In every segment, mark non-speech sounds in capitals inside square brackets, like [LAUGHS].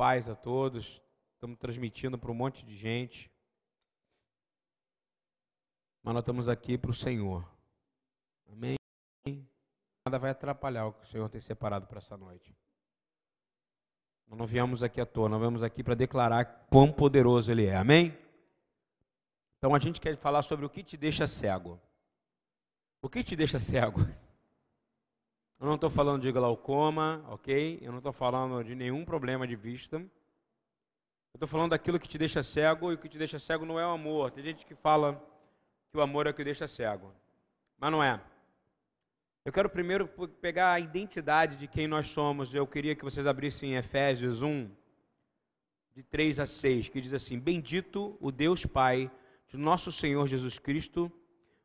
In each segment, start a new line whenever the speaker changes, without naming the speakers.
paz a todos. Estamos transmitindo para um monte de gente. Mas nós estamos aqui para o Senhor. Amém? Nada vai atrapalhar o que o Senhor tem separado para essa noite. Nós não viemos aqui à toa, nós viemos aqui para declarar quão poderoso Ele é. Amém? Então a gente quer falar sobre o que te deixa cego. O que te deixa cego? Eu não estou falando de glaucoma, ok? Eu não estou falando de nenhum problema de vista. Eu estou falando daquilo que te deixa cego, e o que te deixa cego não é o amor. Tem gente que fala que o amor é o que deixa cego. Mas não é. Eu quero primeiro pegar a identidade de quem nós somos. Eu queria que vocês abrissem Efésios 1, de 3 a 6, que diz assim: Bendito o Deus Pai de nosso Senhor Jesus Cristo,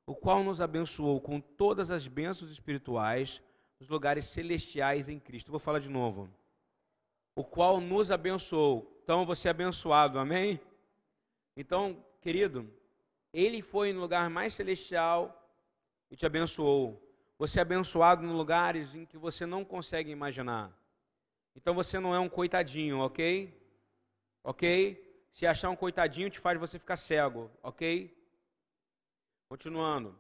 o qual nos abençoou com todas as bênçãos espirituais nos lugares celestiais em Cristo. vou falar de novo. O qual nos abençoou. Então você é abençoado, amém? Então, querido, ele foi no lugar mais celestial e te abençoou. Você é abençoado em lugares em que você não consegue imaginar. Então você não é um coitadinho, ok? Ok? Se achar um coitadinho te faz você ficar cego, ok? Continuando.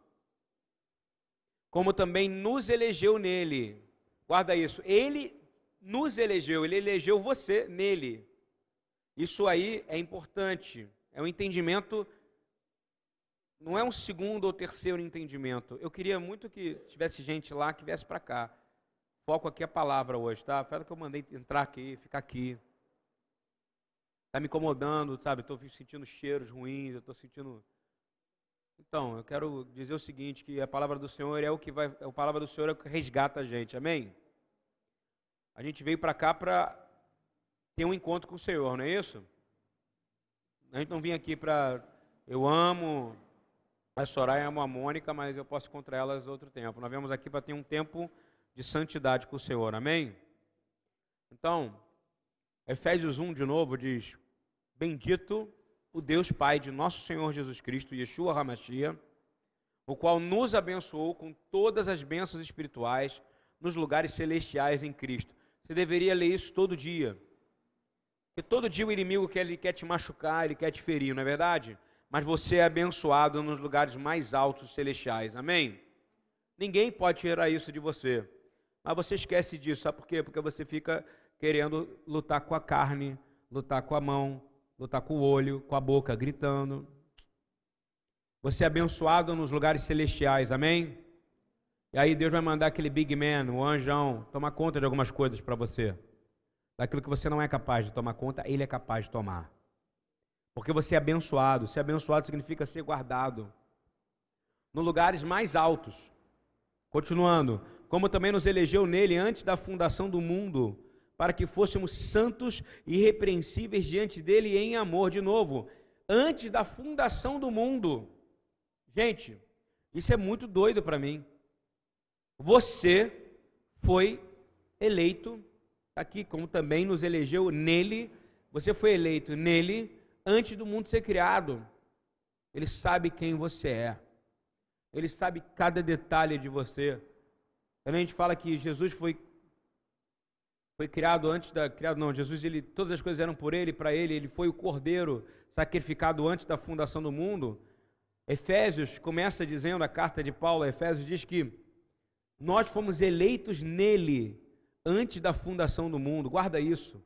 Como também nos elegeu nele. Guarda isso. Ele nos elegeu, ele elegeu você nele. Isso aí é importante. É um entendimento não é um segundo ou terceiro entendimento. Eu queria muito que tivesse gente lá que viesse para cá. Foco aqui a palavra hoje, tá? Fala que eu mandei entrar aqui, ficar aqui. Está me incomodando, sabe? Estou sentindo cheiros ruins, eu estou sentindo. Então, eu quero dizer o seguinte: que a palavra do Senhor é o que vai. A palavra do Senhor é o que resgata a gente, amém? A gente veio para cá para ter um encontro com o Senhor, não é isso? A gente não vem aqui para. Eu amo a Soraya ama a Mônica, mas eu posso ir contra elas outro tempo. Nós viemos aqui para ter um tempo de santidade com o Senhor, amém? Então, Efésios 1 de novo diz: Bendito o Deus Pai de nosso Senhor Jesus Cristo, Yeshua Hamashia, o qual nos abençoou com todas as bênçãos espirituais nos lugares celestiais em Cristo. Você deveria ler isso todo dia. Porque todo dia o inimigo quer, ele quer te machucar, ele quer te ferir, não é verdade? mas você é abençoado nos lugares mais altos celestiais. Amém? Ninguém pode tirar isso de você. Mas você esquece disso, sabe por quê? Porque você fica querendo lutar com a carne, lutar com a mão, lutar com o olho, com a boca, gritando. Você é abençoado nos lugares celestiais, amém? E aí Deus vai mandar aquele big man, o anjão, tomar conta de algumas coisas para você. Daquilo que você não é capaz de tomar conta, ele é capaz de tomar. Porque você é abençoado. Ser abençoado significa ser guardado. Nos lugares mais altos. Continuando. Como também nos elegeu nele antes da fundação do mundo, para que fôssemos santos e irrepreensíveis diante dele em amor. De novo, antes da fundação do mundo. Gente, isso é muito doido para mim. Você foi eleito aqui, como também nos elegeu nele. Você foi eleito nele antes do mundo ser criado. Ele sabe quem você é. Ele sabe cada detalhe de você. Quando a gente fala que Jesus foi foi criado antes da criado não, Jesus ele todas as coisas eram por ele, para ele, ele foi o cordeiro sacrificado antes da fundação do mundo. Efésios começa dizendo a carta de Paulo a Efésios diz que nós fomos eleitos nele antes da fundação do mundo. Guarda isso.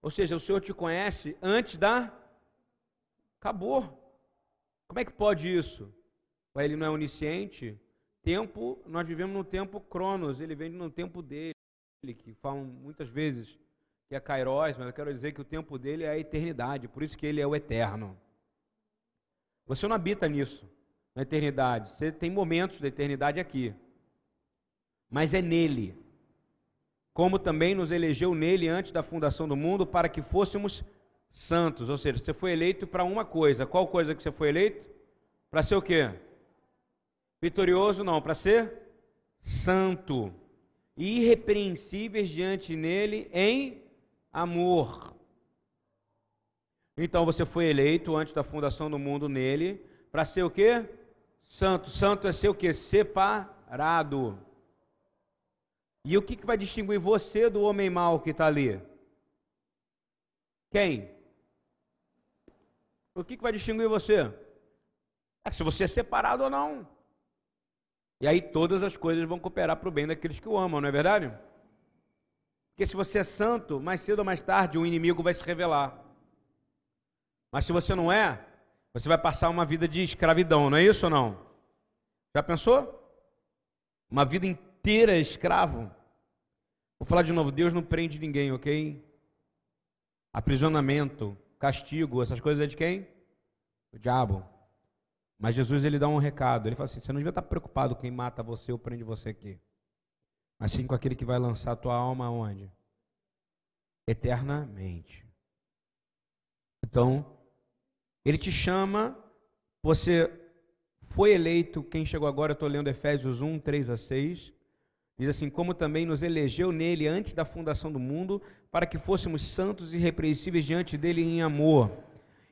Ou seja, o Senhor te conhece antes da Acabou. Como é que pode isso? Ele não é onisciente? Tempo, nós vivemos no tempo Cronos, ele vem no tempo dele, que falam muitas vezes que é Kairos, mas eu quero dizer que o tempo dele é a eternidade, por isso que ele é o eterno. Você não habita nisso, na eternidade. Você tem momentos da eternidade aqui. Mas é nele. Como também nos elegeu nele antes da fundação do mundo, para que fôssemos santos, ou seja, você foi eleito para uma coisa. Qual coisa que você foi eleito? Para ser o quê? Vitorioso não, para ser santo irrepreensíveis diante nele em amor. Então você foi eleito antes da fundação do mundo nele para ser o quê? Santo. Santo é ser o quê? Separado. E o que, que vai distinguir você do homem mau que está ali? Quem? O que, que vai distinguir você? É se você é separado ou não. E aí todas as coisas vão cooperar para o bem daqueles que o amam, não é verdade? Porque se você é santo, mais cedo ou mais tarde o inimigo vai se revelar. Mas se você não é, você vai passar uma vida de escravidão, não é isso ou não? Já pensou? Uma vida inteira escravo. Vou falar de novo: Deus não prende ninguém, ok? Aprisionamento, castigo, essas coisas é de quem? Do diabo. Mas Jesus ele dá um recado. Ele fala assim: você não devia estar preocupado com quem mata você ou prende você aqui. Mas sim com aquele que vai lançar a tua alma onde? Eternamente. Então, ele te chama, você foi eleito, quem chegou agora, eu estou lendo Efésios 1, 3 a 6. Diz assim: Como também nos elegeu nele antes da fundação do mundo, para que fôssemos santos e irrepreensíveis diante dele em amor,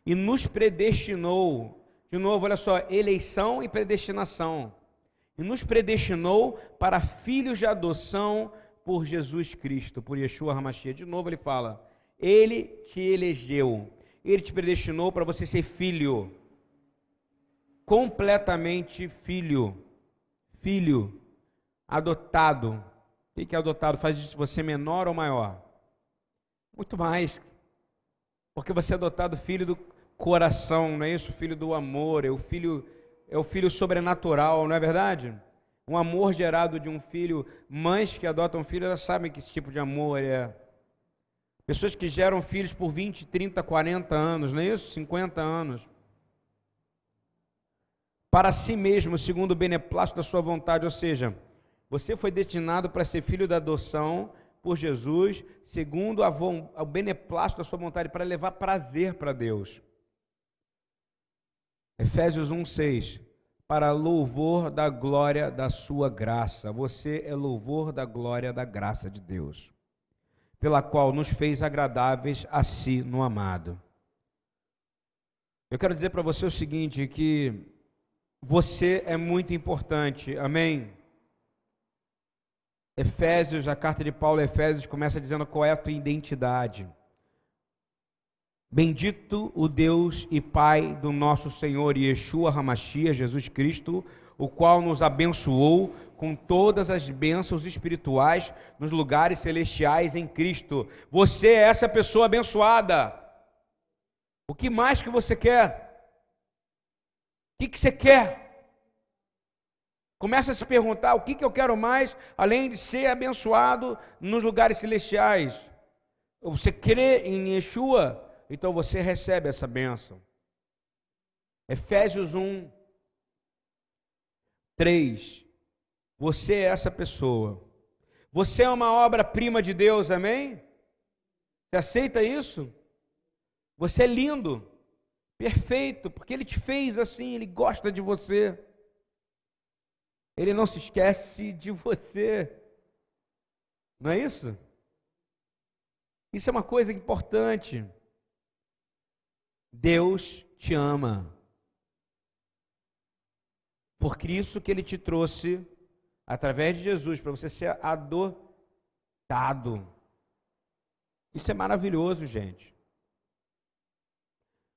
e nos predestinou de novo, olha só, eleição e predestinação. E nos predestinou para filhos de adoção por Jesus Cristo, por Yeshua Hamashia. De novo ele fala, ele te elegeu, ele te predestinou para você ser filho, completamente filho, filho, adotado. O que é adotado? Faz de você menor ou maior? Muito mais, porque você é adotado filho do, coração, não é isso? Filho do amor, é o filho é o filho sobrenatural, não é verdade? Um amor gerado de um filho, mães que adotam filho, elas sabem que esse tipo de amor é. Pessoas que geram filhos por 20, 30, 40 anos, não é isso? 50 anos. Para si mesmo, segundo o beneplácito da sua vontade, ou seja, você foi destinado para ser filho da adoção por Jesus, segundo a, o beneplácito da sua vontade, para levar prazer para Deus. Efésios 1:6 Para louvor da glória da sua graça. Você é louvor da glória da graça de Deus, pela qual nos fez agradáveis a si no amado. Eu quero dizer para você o seguinte, que você é muito importante. Amém. Efésios, a carta de Paulo a Efésios começa dizendo qual é a tua identidade. Bendito o Deus e Pai do nosso Senhor Yeshua Hamashia, Jesus Cristo, o qual nos abençoou com todas as bênçãos espirituais nos lugares celestiais em Cristo. Você é essa pessoa abençoada. O que mais que você quer? O que, que você quer? Começa a se perguntar: o que, que eu quero mais, além de ser abençoado nos lugares celestiais? Você crê em Yeshua? Então você recebe essa bênção. Efésios 1, 3. Você é essa pessoa. Você é uma obra-prima de Deus, amém? Você aceita isso? Você é lindo, perfeito, porque Ele te fez assim, Ele gosta de você. Ele não se esquece de você. Não é isso? Isso é uma coisa importante. Deus te ama. Por isso que ele te trouxe, através de Jesus, para você ser adotado. Isso é maravilhoso, gente.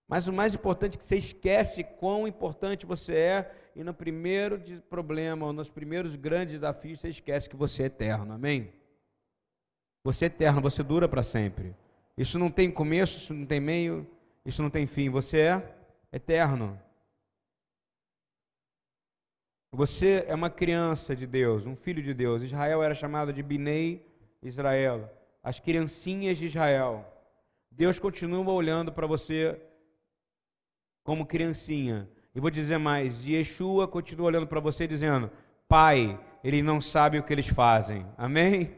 Mas o mais importante é que você esquece quão importante você é, e no primeiro problema, ou nos primeiros grandes desafios, você esquece que você é eterno. Amém? Você é eterno, você dura para sempre. Isso não tem começo, isso não tem meio, isso não tem fim. Você é eterno. Você é uma criança de Deus, um filho de Deus. Israel era chamado de Binei Israel, as criancinhas de Israel. Deus continua olhando para você como criancinha. E vou dizer mais: Yeshua continua olhando para você dizendo: Pai, eles não sabem o que eles fazem. Amém?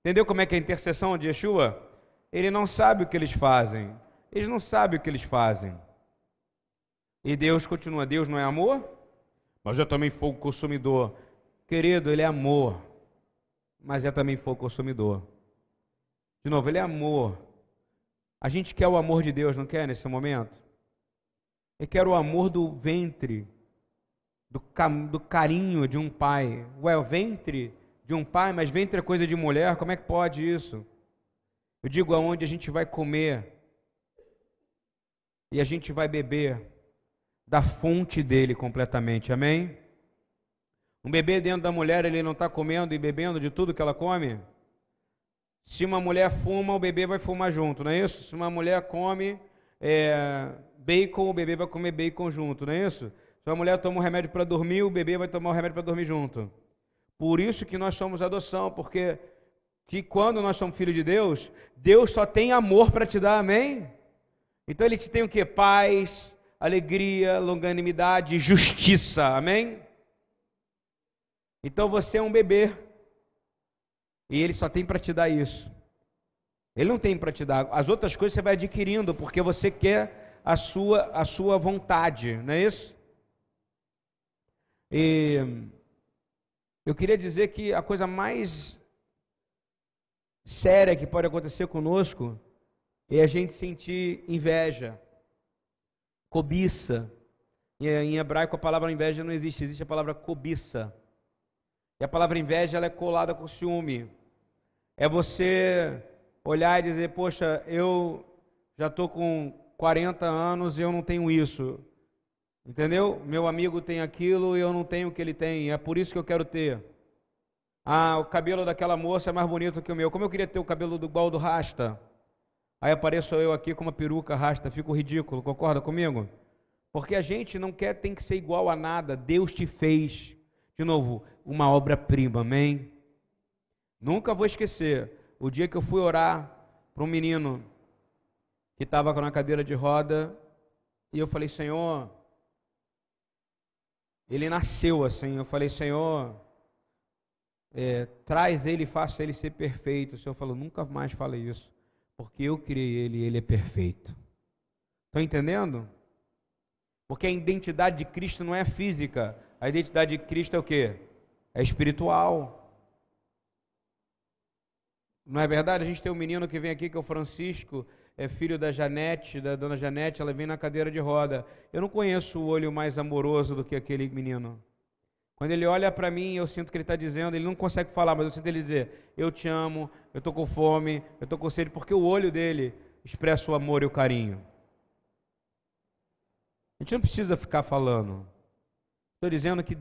Entendeu como é que é a intercessão de Yeshua? Ele não sabe o que eles fazem. Eles não sabem o que eles fazem. E Deus continua: Deus não é amor? Mas eu também fogo consumidor. Querido, Ele é amor, mas é também fogo consumidor. De novo, Ele é amor. A gente quer o amor de Deus, não quer nesse momento? Eu quero o amor do ventre, do, do carinho de um pai. Ué, o ventre de um pai, mas ventre é coisa de mulher, como é que pode isso? Eu digo aonde a gente vai comer e a gente vai beber da fonte dele completamente, amém? Um bebê dentro da mulher, ele não está comendo e bebendo de tudo que ela come? Se uma mulher fuma, o bebê vai fumar junto, não é isso? Se uma mulher come é, bacon, o bebê vai comer bacon junto, não é isso? Se uma mulher toma um remédio para dormir, o bebê vai tomar um remédio para dormir junto. Por isso que nós somos adoção, porque que quando nós somos filhos de Deus, Deus só tem amor para te dar, amém? Então ele te tem o que? Paz, alegria, longanimidade, justiça, amém? Então você é um bebê. E ele só tem para te dar isso. Ele não tem para te dar. As outras coisas você vai adquirindo porque você quer a sua a sua vontade, não é isso? E eu queria dizer que a coisa mais séria que pode acontecer conosco é a gente sentir inveja, cobiça. Em hebraico a palavra inveja não existe, existe a palavra cobiça. E a palavra inveja ela é colada com ciúme. É você olhar e dizer, poxa, eu já estou com 40 anos e eu não tenho isso. Entendeu? Meu amigo tem aquilo e eu não tenho o que ele tem. É por isso que eu quero ter. Ah, o cabelo daquela moça é mais bonito que o meu. Como eu queria ter o cabelo igual do Rasta. Aí apareço eu aqui com uma peruca rasta, fico ridículo. Concorda comigo? Porque a gente não quer, tem que ser igual a nada. Deus te fez. De novo, uma obra-prima, amém? Nunca vou esquecer o dia que eu fui orar para um menino que estava com a cadeira de roda e eu falei, Senhor, ele nasceu assim. Eu falei, Senhor, é, traz ele, faça ele ser perfeito. O Senhor falou, nunca mais fale isso, porque eu criei ele e ele é perfeito. Estão entendendo? Porque a identidade de Cristo não é física, a identidade de Cristo é o que? É espiritual. Não é verdade? A gente tem um menino que vem aqui, que é o Francisco, é filho da Janete, da dona Janete, ela vem na cadeira de roda. Eu não conheço o olho mais amoroso do que aquele menino. Quando ele olha para mim, eu sinto que ele está dizendo, ele não consegue falar, mas eu sinto ele dizer: Eu te amo, eu estou com fome, eu estou com sede, porque o olho dele expressa o amor e o carinho. A gente não precisa ficar falando. Estou dizendo que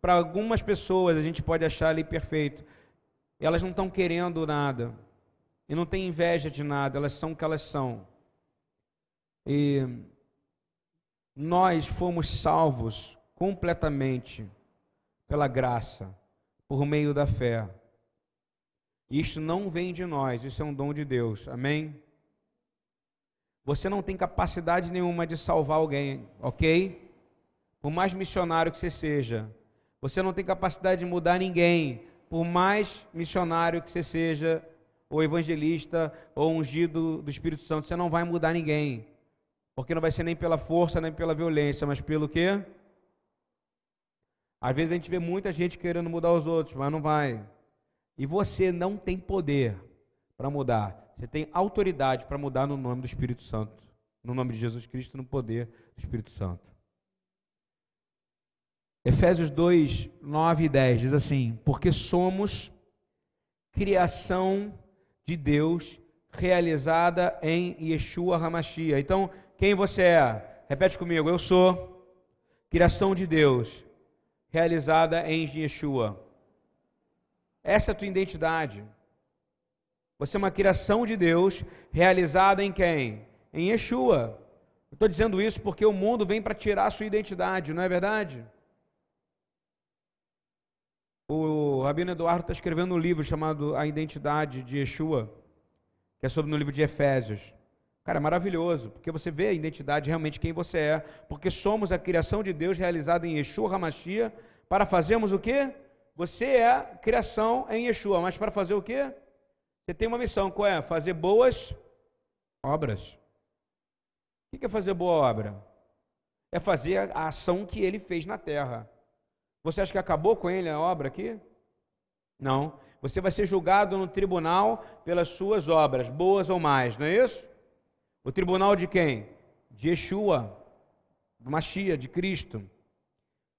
para algumas pessoas a gente pode achar ali perfeito. Elas não estão querendo nada. E não têm inveja de nada, elas são o que elas são. E nós fomos salvos completamente pela graça, por meio da fé. Isto não vem de nós, isso é um dom de Deus. Amém? Você não tem capacidade nenhuma de salvar alguém, ok? Por mais missionário que você seja, você não tem capacidade de mudar ninguém, por mais missionário que você seja, ou evangelista, ou ungido do Espírito Santo, você não vai mudar ninguém. Porque não vai ser nem pela força, nem pela violência, mas pelo quê? Às vezes a gente vê muita gente querendo mudar os outros, mas não vai. E você não tem poder para mudar. Você tem autoridade para mudar no nome do Espírito Santo. No nome de Jesus Cristo, no poder do Espírito Santo. Efésios 2, 9 e 10 diz assim: Porque somos criação de Deus realizada em Yeshua Hamashia. Então, quem você é? Repete comigo: Eu sou criação de Deus realizada em Yeshua. Essa é a tua identidade. Você é uma criação de Deus realizada em quem? Em Yeshua. Estou dizendo isso porque o mundo vem para tirar a sua identidade, não é verdade? O Rabino Eduardo está escrevendo um livro chamado A Identidade de Yeshua, que é sobre no livro de Efésios. Cara, é maravilhoso, porque você vê a identidade realmente quem você é, porque somos a criação de Deus realizada em Yeshua Hamashia, para fazermos o quê? Você é criação em Yeshua, mas para fazer o quê? Você tem uma missão, qual é? Fazer boas obras. O que é fazer boa obra? É fazer a ação que ele fez na terra. Você acha que acabou com ele a obra aqui? Não. Você vai ser julgado no tribunal pelas suas obras, boas ou mais, não é isso? O tribunal de quem? De Yeshua, do Machia, de Cristo.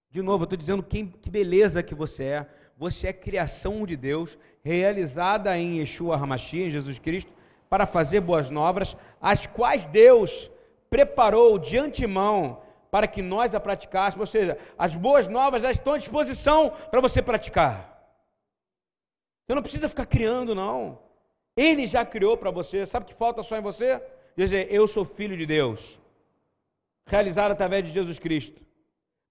De novo, eu estou dizendo quem, que beleza que você é. Você é criação de Deus, realizada em Yeshua Hamashia, em Jesus Cristo, para fazer boas novas, as quais Deus preparou de antemão para que nós a praticássemos, ou seja, as boas novas já estão à disposição para você praticar. Você não precisa ficar criando, não. Ele já criou para você. Sabe o que falta só em você? Dizer, eu sou filho de Deus. Realizado através de Jesus Cristo.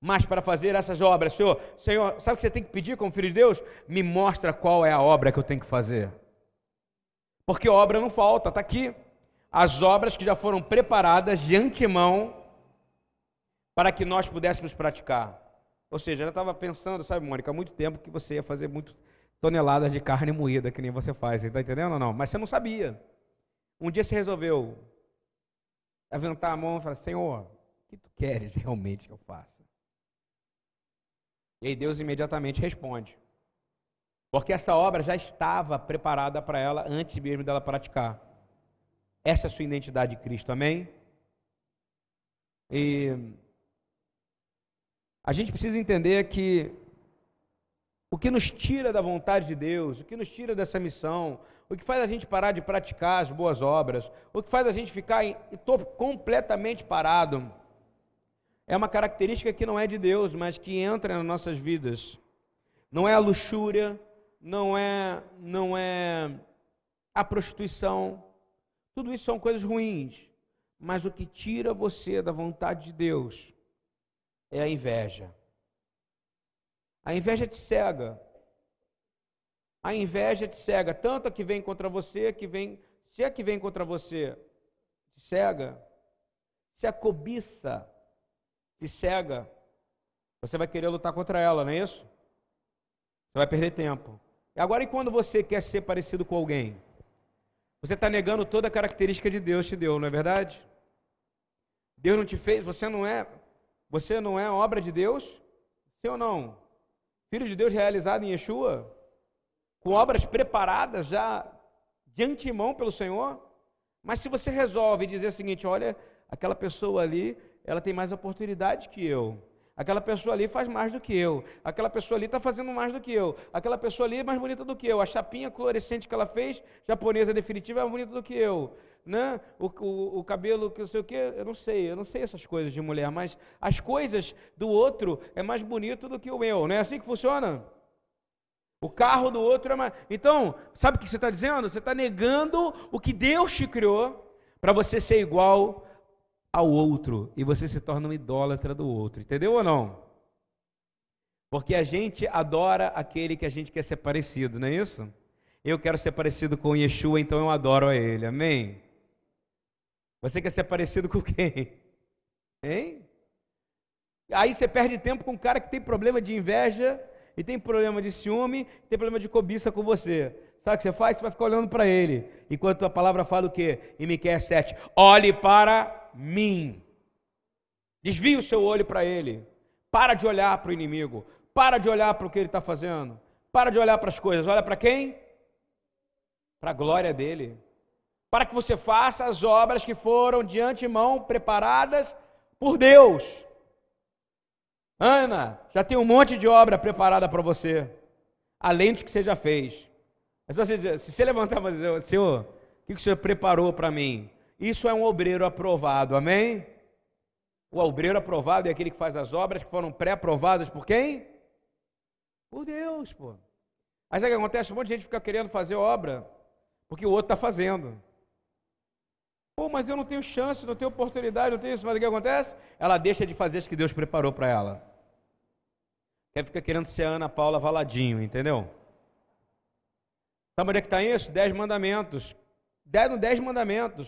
Mas para fazer essas obras, Senhor, Senhor, sabe o que você tem que pedir como filho de Deus? Me mostra qual é a obra que eu tenho que fazer. Porque obra não falta, está aqui. As obras que já foram preparadas de antemão para que nós pudéssemos praticar. Ou seja, ela estava pensando, sabe, Mônica, há muito tempo que você ia fazer muito toneladas de carne moída, que nem você faz. Está entendendo ou não? Mas você não sabia. Um dia você resolveu levantar a mão e falar: Senhor, o que tu queres [LAUGHS] realmente que eu faça? E aí Deus imediatamente responde. Porque essa obra já estava preparada para ela antes mesmo dela praticar. Essa é a sua identidade de Cristo, amém? E a gente precisa entender que o que nos tira da vontade de Deus, o que nos tira dessa missão, o que faz a gente parar de praticar as boas obras, o que faz a gente ficar em, completamente parado, é uma característica que não é de Deus, mas que entra nas nossas vidas. Não é a luxúria, não é, não é a prostituição. Tudo isso são coisas ruins. Mas o que tira você da vontade de Deus é a inveja. A inveja te cega. A inveja te cega, tanto a que vem contra você, que vem, se a que vem contra você te cega, se a cobiça te cega, você vai querer lutar contra ela, não é isso? Você vai perder tempo. E agora, e quando você quer ser parecido com alguém? Você está negando toda a característica de Deus te deu, não é verdade? Deus não te fez, você não é, você não é obra de Deus? Sim ou não? Filho de Deus realizado em Yeshua, com obras preparadas já de antemão pelo Senhor. Mas se você resolve dizer o seguinte: olha, aquela pessoa ali, ela tem mais oportunidade que eu. Aquela pessoa ali faz mais do que eu. Aquela pessoa ali está fazendo mais do que eu. Aquela pessoa ali é mais bonita do que eu. A chapinha fluorescente que ela fez, japonesa definitiva, é mais bonita do que eu né? o, o, o cabelo, que não sei o quê, eu não sei, eu não sei essas coisas de mulher, mas as coisas do outro é mais bonito do que o meu, não é assim que funciona? O carro do outro é mais. Então, sabe o que você está dizendo? Você está negando o que Deus te criou para você ser igual ao outro e você se torna um idólatra do outro, entendeu ou não? Porque a gente adora aquele que a gente quer ser parecido, não é isso? Eu quero ser parecido com Yeshua, então eu adoro a ele, amém? Você quer ser parecido com quem? Hein? Aí você perde tempo com um cara que tem problema de inveja, e tem problema de ciúme, tem problema de cobiça com você. Sabe o que você faz? Você vai ficar olhando para ele. Enquanto a palavra fala o quê? Em Miqueias 7. Olhe para mim. Desvie o seu olho para ele. Para de olhar para o inimigo. Para de olhar para o que ele está fazendo. Para de olhar para as coisas. Olha para quem? Para a glória dele para que você faça as obras que foram de antemão preparadas por Deus. Ana, já tem um monte de obra preparada para você, além de que você já fez. Mas você, se você levantar e dizer, Senhor, o que o Senhor preparou para mim? Isso é um obreiro aprovado, amém? O obreiro aprovado é aquele que faz as obras que foram pré-aprovadas por quem? Por Deus, pô. Mas é que acontece? Um monte de gente fica querendo fazer obra porque o outro está fazendo. Pô, mas eu não tenho chance, não tenho oportunidade, não tenho isso. Mas o que acontece? Ela deixa de fazer as que Deus preparou para ela. Quer ficar querendo ser Ana Paula Valadinho, entendeu? Sabe onde é que está isso? Dez mandamentos. Dez no dez mandamentos.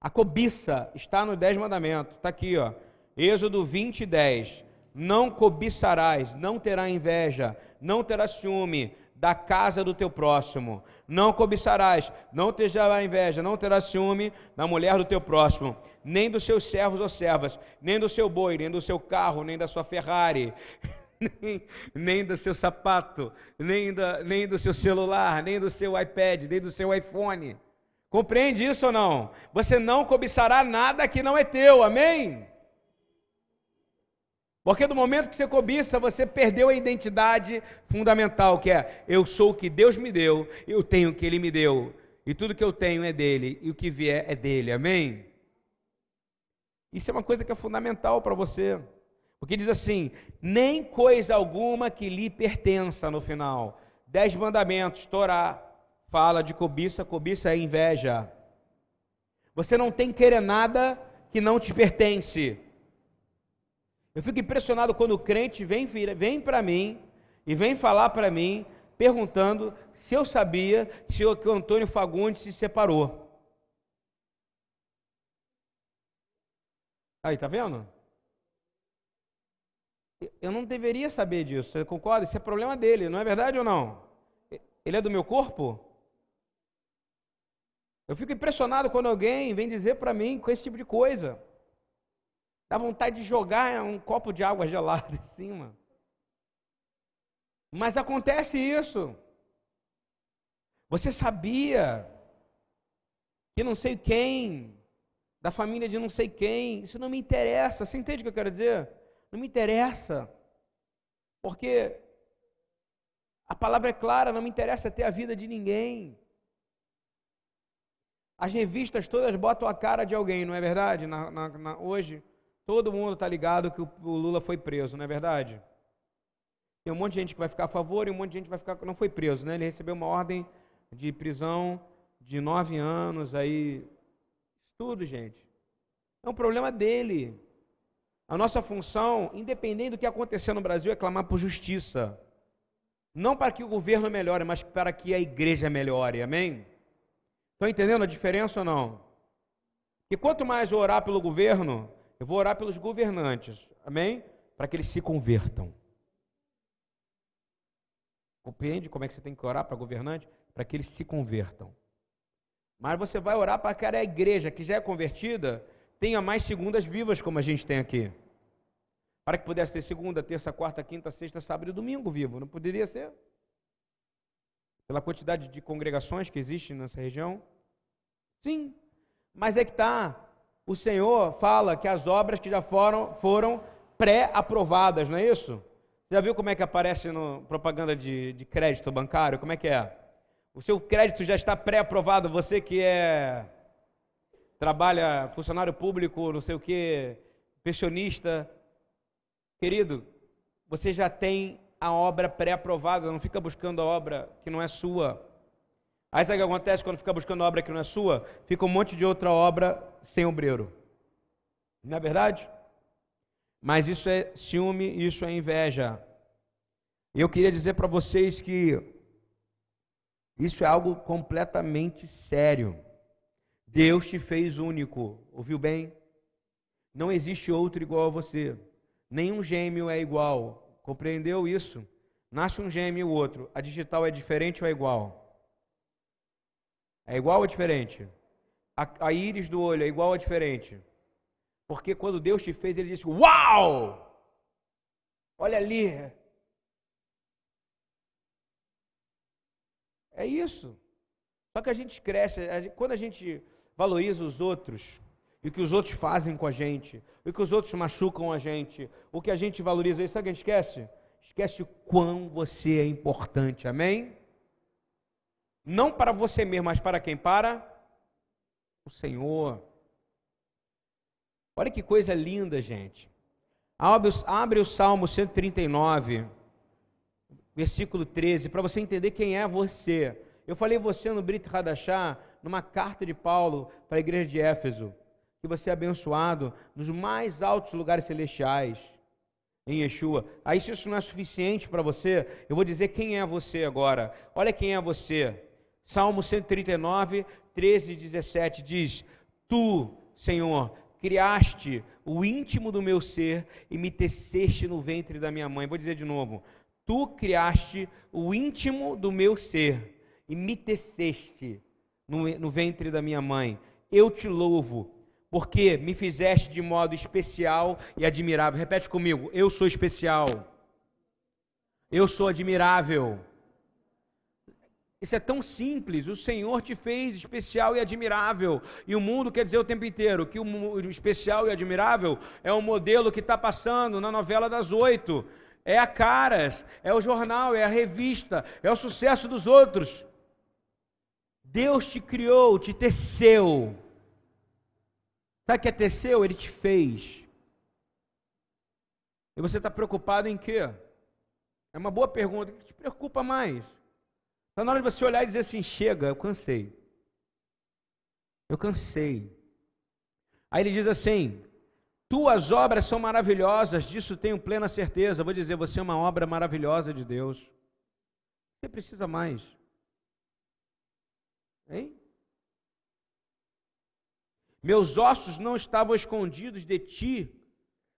A cobiça está no dez mandamentos. Está aqui, ó. Êxodo 20, 10. Não cobiçarás, não terá inveja, não terá ciúme, da casa do teu próximo. Não cobiçarás, não terás inveja, não terás ciúme da mulher do teu próximo, nem dos seus servos ou servas, nem do seu boi, nem do seu carro, nem da sua Ferrari, [LAUGHS] nem, nem do seu sapato, nem, da, nem do seu celular, nem do seu iPad, nem do seu iPhone. Compreende isso ou não? Você não cobiçará nada que não é teu, amém? Porque no momento que você cobiça, você perdeu a identidade fundamental, que é eu sou o que Deus me deu, eu tenho o que Ele me deu, e tudo que eu tenho é dele, e o que vier é dele, amém? Isso é uma coisa que é fundamental para você. Porque diz assim: nem coisa alguma que lhe pertença no final. Dez mandamentos, Torá, fala de cobiça, cobiça é inveja. Você não tem que querer nada que não te pertence. Eu fico impressionado quando o crente vem, vem para mim e vem falar para mim, perguntando se eu sabia que o Antônio Fagundes se separou. Aí, tá vendo? Eu não deveria saber disso, você concorda? Isso é problema dele, não é verdade ou não? Ele é do meu corpo? Eu fico impressionado quando alguém vem dizer para mim com esse tipo de coisa. Dá vontade de jogar um copo de água [LAUGHS] gelada em cima. Mas acontece isso. Você sabia que não sei quem, da família de não sei quem, isso não me interessa. Você entende o que eu quero dizer? Não me interessa. Porque a palavra é clara, não me interessa ter a vida de ninguém. As revistas todas botam a cara de alguém, não é verdade? Na, na, na, hoje, todo mundo está ligado que o, Lula foi preso, não é verdade? Tem um monte de gente que vai ficar a favor e um monte de gente vai ficar. Não foi preso, né? Ele recebeu uma ordem de prisão de nove anos, aí. Tudo, gente. É um problema dele. A nossa função, independente do que acontecer no Brasil, é clamar por justiça. Não para que o governo melhore, mas para que a igreja melhore. Amém? Estão entendendo a diferença ou não? E quanto mais orar pelo governo, eu vou orar pelos governantes. Amém? Para que eles se convertam. Compreende como é que você tem que orar para governante? Para que eles se convertam. Mas você vai orar para que a igreja que já é convertida tenha mais segundas vivas, como a gente tem aqui. Para que pudesse ter segunda, terça, quarta, quinta, sexta, sábado e domingo vivo. Não poderia ser? Pela quantidade de congregações que existem nessa região? Sim. Mas é que está. O Senhor fala que as obras que já foram, foram pré-aprovadas, não é isso? Já viu como é que aparece no propaganda de, de crédito bancário? Como é que é? O seu crédito já está pré-aprovado, você que é trabalha funcionário público, não sei o que, pensionista, querido, você já tem a obra pré-aprovada, não fica buscando a obra que não é sua. Aí sabe o que acontece quando fica buscando a obra que não é sua? Fica um monte de outra obra sem obreiro. Não é verdade? Mas isso é ciúme, isso é inveja. Eu queria dizer para vocês que isso é algo completamente sério. Deus te fez único, ouviu bem? Não existe outro igual a você. Nenhum gêmeo é igual. Compreendeu isso? Nasce um gêmeo e o outro. A digital é diferente ou é igual? É igual ou diferente? A, a íris do olho é igual ou diferente? Porque quando Deus te fez, Ele disse: Uau! Olha ali. É isso. Só que a gente cresce, quando a gente valoriza os outros, e o que os outros fazem com a gente, o que os outros machucam a gente, o que a gente valoriza, isso sabe o que a gente esquece? Esquece o quão você é importante, amém? Não para você mesmo, mas para quem? Para o Senhor. Olha que coisa linda, gente. Abre, abre o Salmo 139, versículo 13, para você entender quem é você. Eu falei você no Brit Hadachá, numa carta de Paulo para a igreja de Éfeso, que você é abençoado nos mais altos lugares celestiais em Yeshua. Aí, se isso não é suficiente para você, eu vou dizer quem é você agora. Olha quem é você. Salmo 139, 13 e 17 diz: Tu, Senhor, criaste o íntimo do meu ser e me teceste no ventre da minha mãe. Vou dizer de novo: Tu criaste o íntimo do meu ser e me teceste no, no ventre da minha mãe. Eu te louvo, porque me fizeste de modo especial e admirável. Repete comigo: eu sou especial. Eu sou admirável. Isso é tão simples. O Senhor te fez especial e admirável. E o mundo quer dizer o tempo inteiro que o especial e admirável é o modelo que está passando na novela das oito. É a caras, é o jornal, é a revista, é o sucesso dos outros. Deus te criou, te teceu. Sabe o que é ter seu? Ele te fez. E você está preocupado em quê? É uma boa pergunta. O que te preocupa mais? Está na hora de você olhar e dizer assim: chega, eu cansei. Eu cansei. Aí ele diz assim: Tuas obras são maravilhosas, disso tenho plena certeza. Vou dizer, você é uma obra maravilhosa de Deus. Você precisa mais. Hein? Meus ossos não estavam escondidos de ti,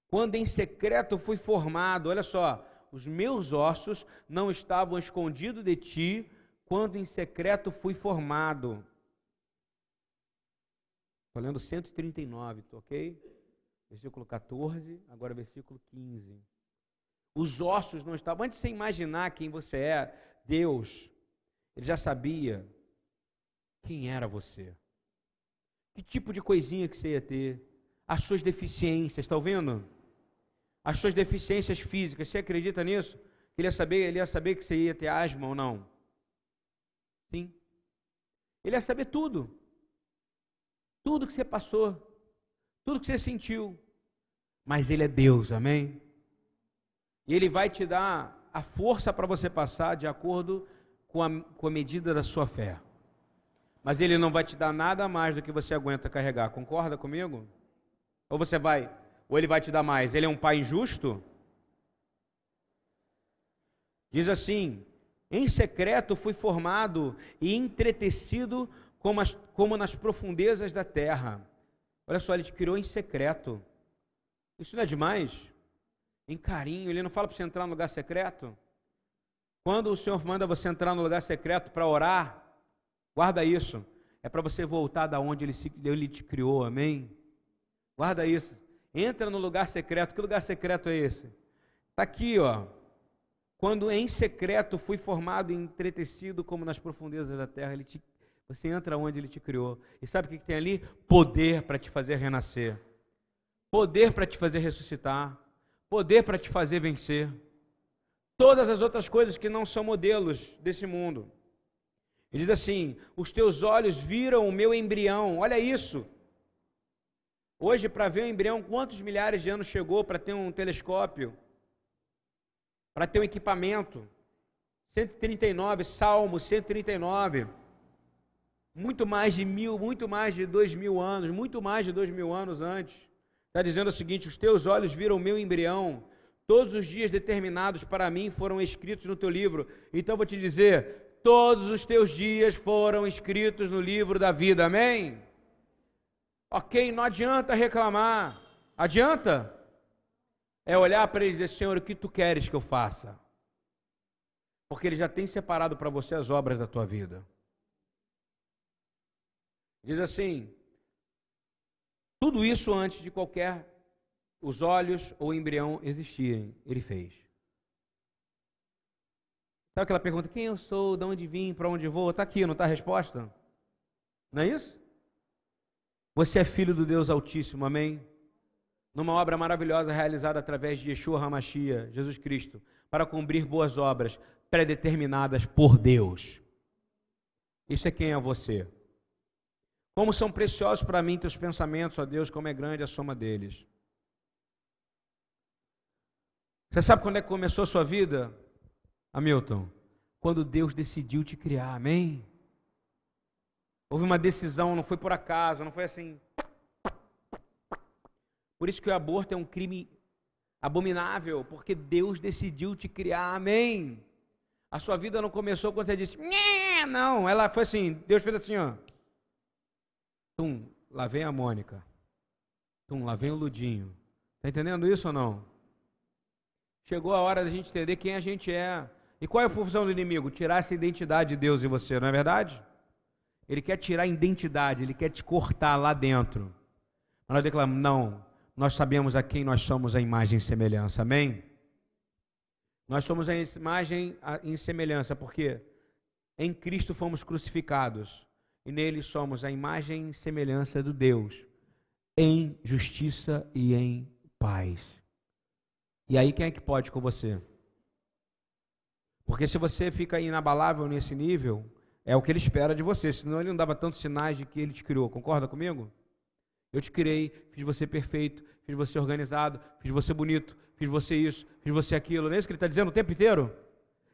quando em secreto fui formado. Olha só, os meus ossos não estavam escondidos de ti, quando em secreto fui formado. Estou lendo 139, tá ok? Versículo 14, agora versículo 15. Os ossos não estavam. Antes de você imaginar quem você é, Deus, Ele já sabia quem era você. Que tipo de coisinha que você ia ter? As suas deficiências, está ouvindo? As suas deficiências físicas, você acredita nisso? Ele ia saber, ele ia saber que você ia ter asma ou não? Sim. Ele ia saber tudo. Tudo que você passou, tudo que você sentiu. Mas ele é Deus, amém? E ele vai te dar a força para você passar de acordo com a, com a medida da sua fé. Mas ele não vai te dar nada mais do que você aguenta carregar. Concorda comigo? Ou você vai, ou ele vai te dar mais? Ele é um pai injusto? Diz assim: em secreto fui formado e entretecido como, as, como nas profundezas da terra. Olha só, ele te criou em secreto. Isso não é demais? Em carinho, ele não fala para você entrar no lugar secreto? Quando o Senhor manda você entrar no lugar secreto para orar, Guarda isso. É para você voltar da onde ele, se, ele te criou, amém? Guarda isso. Entra no lugar secreto. Que lugar secreto é esse? Está aqui, ó. Quando em secreto fui formado e entretecido como nas profundezas da terra, ele te, você entra onde ele te criou. E sabe o que, tem ali? Poder para te fazer renascer. Poder para te fazer ressuscitar. Poder para te fazer vencer. Todas as outras coisas que não são modelos desse mundo. Ele diz assim: Os teus olhos viram o meu embrião. Olha isso. Hoje, para ver o embrião, quantos milhares de anos chegou para ter um telescópio? Para ter um equipamento? 139, Salmo 139. Muito mais de mil, muito mais de dois mil anos, muito mais de dois mil anos antes. Está dizendo o seguinte: Os teus olhos viram o meu embrião. Todos os dias determinados para mim foram escritos no teu livro. Então vou te dizer: todos os teus dias foram escritos no livro da vida, amém? Ok, não adianta reclamar, adianta? É olhar para ele e dizer, Senhor, o que tu queres que eu faça? Porque ele já tem separado para você as obras da tua vida. Diz assim: tudo isso antes de qualquer os olhos ou embrião existirem, ele fez. Sabe aquela pergunta: quem eu sou, de onde vim, para onde vou? Está aqui, não está a resposta? Não é isso? Você é filho do Deus Altíssimo, amém? Numa obra maravilhosa realizada através de Yeshua Hamashia, Jesus Cristo, para cumprir boas obras predeterminadas por Deus. Isso é quem é você. Como são preciosos para mim teus pensamentos, ó Deus, como é grande a soma deles. Você sabe quando é que começou a sua vida? Hamilton, quando Deus decidiu te criar, amém? Houve uma decisão, não foi por acaso, não foi assim. Por isso que o aborto é um crime abominável, porque Deus decidiu te criar, amém? A sua vida não começou quando você disse, não, ela foi assim, Deus fez assim, ó. Tum, lá vem a Mônica. Tum, lá vem o Ludinho. Está entendendo isso ou não? Chegou a hora da gente entender quem a gente é. E qual é a função do inimigo? Tirar essa identidade de Deus em você, não é verdade? Ele quer tirar a identidade, ele quer te cortar lá dentro. Mas nós declaramos, não, nós sabemos a quem nós somos a imagem e semelhança, amém? Nós somos a imagem em semelhança, porque em Cristo fomos crucificados e nele somos a imagem e semelhança do Deus, em justiça e em paz. E aí quem é que pode com você? Porque se você fica inabalável nesse nível, é o que ele espera de você, senão ele não dava tantos sinais de que ele te criou. Concorda comigo? Eu te criei, fiz você perfeito, fiz você organizado, fiz você bonito, fiz você isso, fiz você aquilo. Não é isso que ele está dizendo o tempo inteiro?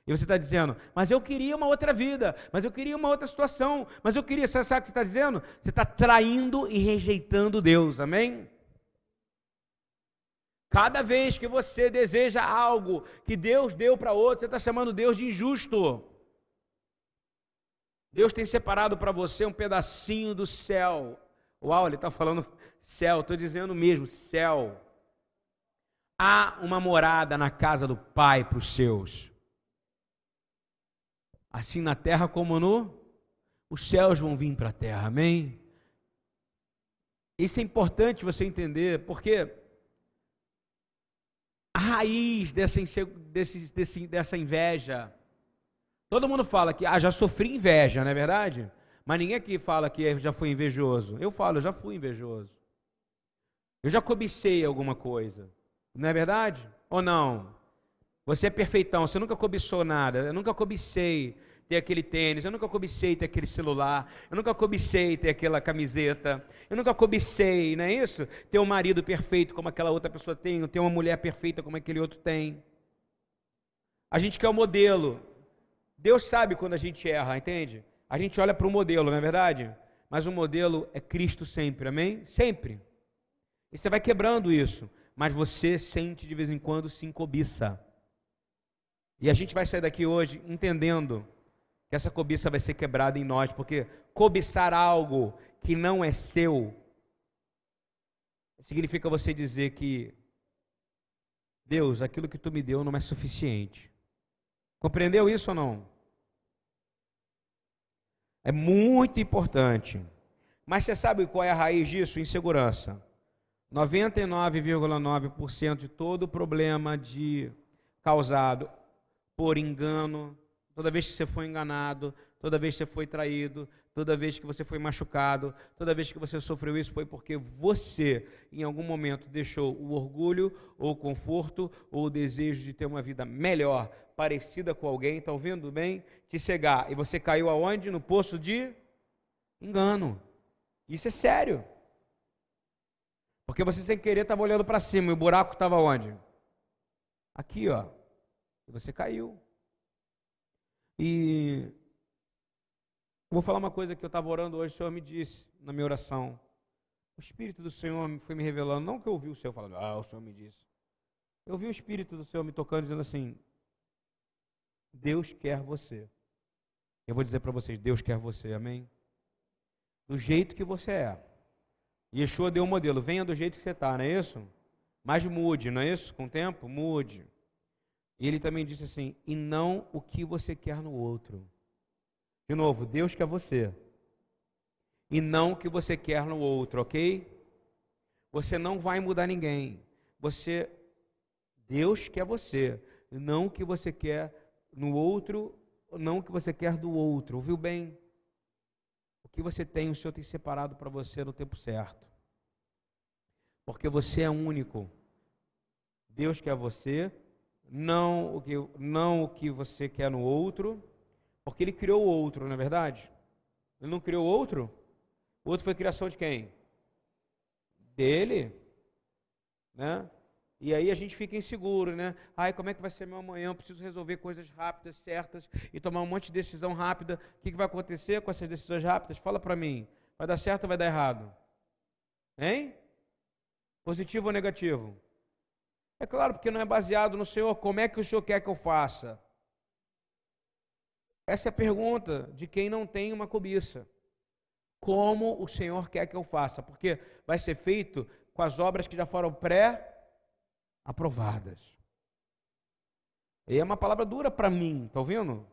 E você está dizendo, mas eu queria uma outra vida, mas eu queria uma outra situação, mas eu queria, sabe o que você está dizendo? Você está traindo e rejeitando Deus, amém? Cada vez que você deseja algo que Deus deu para outro, você está chamando Deus de injusto. Deus tem separado para você um pedacinho do céu. Uau, ele está falando céu, estou dizendo mesmo, céu. Há uma morada na casa do Pai para os seus. Assim na terra como no, os céus vão vir para a terra, amém? Isso é importante você entender, porque a raiz dessa, desse, desse, dessa inveja, todo mundo fala que ah, já sofri inveja, não é verdade? Mas ninguém aqui fala que já foi invejoso. Eu falo, eu já fui invejoso. Eu já cobicei alguma coisa. Não é verdade? Ou não? Você é perfeitão, você nunca cobiçou nada. Eu nunca cobicei ter aquele tênis, eu nunca cobicei ter aquele celular, eu nunca cobicei ter aquela camiseta, eu nunca cobicei, não é isso? Ter um marido perfeito como aquela outra pessoa tem, ter uma mulher perfeita como aquele outro tem. A gente quer o um modelo. Deus sabe quando a gente erra, entende? A gente olha para o modelo, não é verdade? Mas o modelo é Cristo sempre, amém? Sempre. E você vai quebrando isso, mas você sente de vez em quando se encobiça. E a gente vai sair daqui hoje entendendo que essa cobiça vai ser quebrada em nós, porque cobiçar algo que não é seu significa você dizer que Deus, aquilo que tu me deu não é suficiente. Compreendeu isso ou não? É muito importante. Mas você sabe qual é a raiz disso? Insegurança. 99,9% de todo problema de causado por engano, toda vez que você foi enganado, toda vez que você foi traído, toda vez que você foi machucado, toda vez que você sofreu isso foi porque você, em algum momento, deixou o orgulho, ou o conforto, ou o desejo de ter uma vida melhor, parecida com alguém, está ouvindo bem? Te cegar. E você caiu aonde? No poço de engano. Isso é sério. Porque você sem querer estava olhando para cima e o buraco estava onde? Aqui, ó. E você caiu. E vou falar uma coisa que eu estava orando hoje, o Senhor me disse na minha oração. O Espírito do Senhor foi me revelando, não que eu ouvi o Senhor falando, ah, o Senhor me disse. Eu vi o Espírito do Senhor me tocando, dizendo assim: Deus quer você. Eu vou dizer para vocês: Deus quer você, amém? Do jeito que você é. Yeshua deu um modelo: venha do jeito que você está, não é isso? Mas mude, não é isso? Com o tempo, mude. E ele também disse assim: e não o que você quer no outro. De novo, Deus quer você. E não o que você quer no outro, ok? Você não vai mudar ninguém. Você, Deus quer você. Não o que você quer no outro, não o que você quer do outro. Ouviu bem? O que você tem, o Senhor tem separado para você no tempo certo. Porque você é único. Deus quer você, não o que, não o que você quer no outro, porque Ele criou o outro, não é verdade? Ele não criou o outro? O outro foi criação de quem? Dele. Né? E aí a gente fica inseguro, né? Ai, como é que vai ser meu amanhã? Eu preciso resolver coisas rápidas, certas e tomar um monte de decisão rápida. O que, vai acontecer com essas decisões rápidas? Fala para mim. Vai dar certo ou vai dar errado? Hein? Positivo ou negativo? É claro, porque não é baseado no Senhor. Como é que o Senhor quer que eu faça? Essa é a pergunta de quem não tem uma cobiça. Como o Senhor quer que eu faça? Porque vai ser feito com as obras que já foram pré aprovadas. E é uma palavra dura para mim, está ouvindo?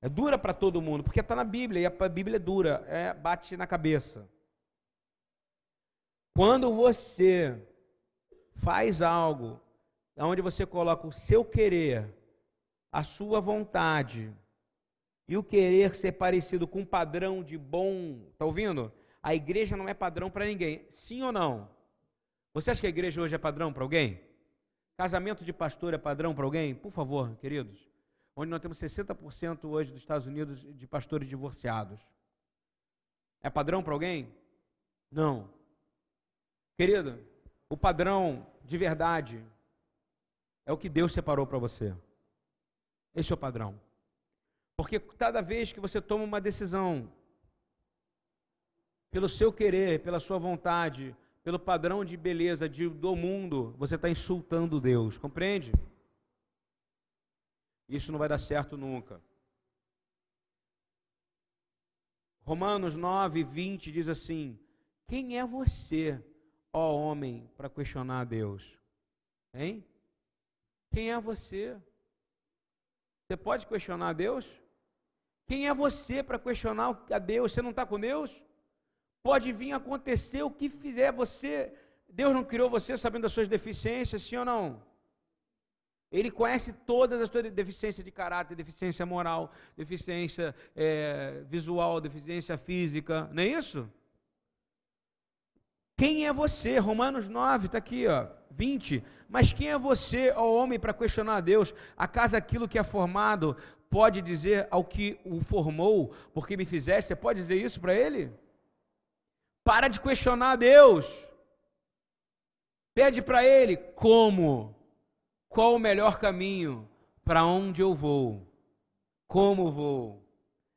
É dura para todo mundo, porque está na Bíblia, e a Bíblia é dura, é, bate na cabeça. Quando você faz algo onde você coloca o seu querer, a sua vontade, e o querer ser parecido com um padrão de bom, está ouvindo? A igreja não é padrão para ninguém, sim ou não? Você acha que a igreja hoje é padrão para alguém? Casamento de pastor é padrão para alguém? Por favor, queridos. Onde nós temos 60% hoje dos Estados Unidos de pastores divorciados. É padrão para alguém? Não. Querido, o padrão de verdade é o que Deus separou para você. Esse é o padrão. Porque cada vez que você toma uma decisão, pelo seu querer, pela sua vontade, pelo padrão de beleza de, do mundo, você está insultando Deus, compreende? Isso não vai dar certo nunca. Romanos 9, 20 diz assim: Quem é você, ó homem, para questionar a Deus? Hein? Quem é você? Você pode questionar a Deus? Quem é você para questionar a Deus? Você não está com Deus? Pode vir acontecer o que fizer você. Deus não criou você sabendo das suas deficiências, sim ou não? Ele conhece todas as suas deficiências de caráter, deficiência moral, deficiência é, visual, deficiência física, não é isso? Quem é você? Romanos 9, está aqui, ó, 20. Mas quem é você, ó homem, para questionar a Deus? Acaso aquilo que é formado pode dizer ao que o formou, porque me fizesse? Você pode dizer isso para ele? Para de questionar Deus. Pede para ele como, qual o melhor caminho, para onde eu vou, como vou.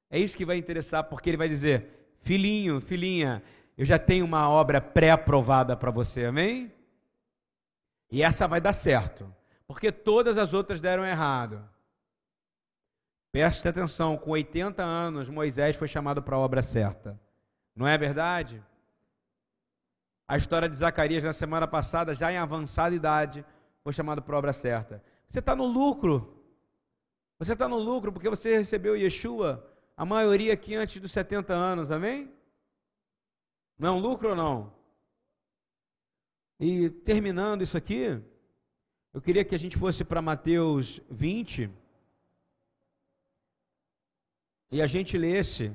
É isso que vai interessar, porque ele vai dizer: filhinho, filhinha, eu já tenho uma obra pré-aprovada para você, amém? E essa vai dar certo, porque todas as outras deram errado. Preste atenção, com 80 anos, Moisés foi chamado para a obra certa. Não é verdade? A história de Zacarias na semana passada, já em avançada idade, foi chamado para a obra certa. Você está no lucro. Você está no lucro porque você recebeu Yeshua, a maioria aqui antes dos 70 anos, amém? Não é um lucro ou não? E terminando isso aqui, eu queria que a gente fosse para Mateus 20 e a gente lesse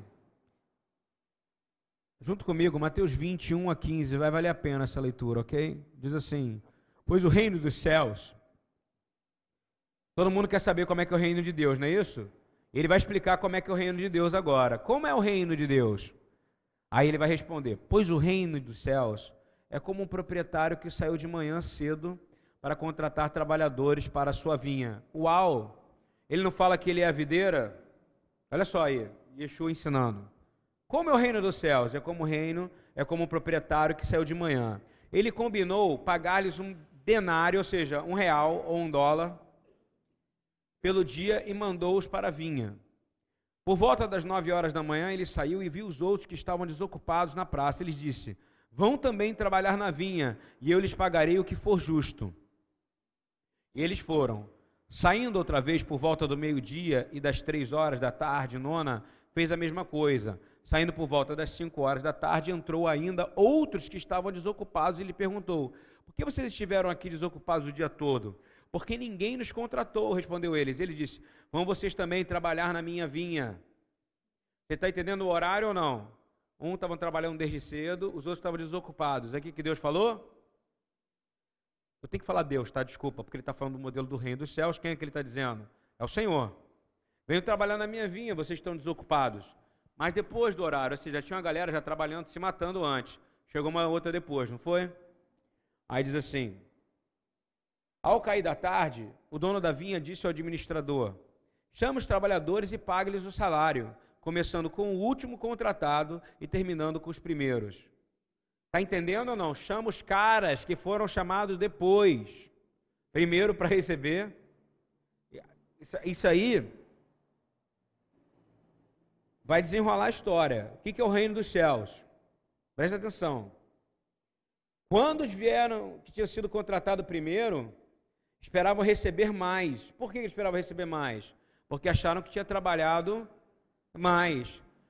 Junto comigo, Mateus 21 a 15, vai valer a pena essa leitura, ok? Diz assim: Pois o reino dos céus. Todo mundo quer saber como é que é o reino de Deus, não é isso? Ele vai explicar como é que é o reino de Deus agora. Como é o reino de Deus? Aí ele vai responder: Pois o reino dos céus é como um proprietário que saiu de manhã cedo para contratar trabalhadores para a sua vinha. Uau! Ele não fala que ele é a videira? Olha só aí, Yeshua ensinando. Como é o reino dos céus? É como o reino, é como um proprietário que saiu de manhã. Ele combinou pagar-lhes um denário, ou seja, um real ou um dólar, pelo dia e mandou-os para a vinha. Por volta das nove horas da manhã, ele saiu e viu os outros que estavam desocupados na praça. Ele disse: Vão também trabalhar na vinha, e eu lhes pagarei o que for justo. E eles foram. Saindo outra vez por volta do meio-dia e das três horas da tarde, nona, fez a mesma coisa. Saindo por volta das cinco horas da tarde, entrou ainda outros que estavam desocupados e lhe perguntou: Por que vocês estiveram aqui desocupados o dia todo? Porque ninguém nos contratou, respondeu eles. Ele disse: Vão vocês também trabalhar na minha vinha. Você está entendendo o horário ou não? Um estavam trabalhando desde cedo, os outros estavam desocupados. É aqui que Deus falou? Eu tenho que falar Deus, tá? Desculpa, porque ele está falando do modelo do reino dos céus. Quem é que ele está dizendo? É o Senhor. Venho trabalhar na minha vinha, vocês estão desocupados. Mas depois do horário, ou seja, já tinha uma galera já trabalhando, se matando antes. Chegou uma outra depois, não foi? Aí diz assim: Ao cair da tarde, o dono da vinha disse ao administrador: Chama os trabalhadores e pague-lhes o salário, começando com o último contratado e terminando com os primeiros. Está entendendo ou não? Chama os caras que foram chamados depois, primeiro para receber. Isso aí vai desenrolar a história. O que é o reino dos céus? Presta atenção. Quando vieram, que tinham sido contratados primeiro, esperavam receber mais. Por que esperavam receber mais? Porque acharam que tinha trabalhado mais.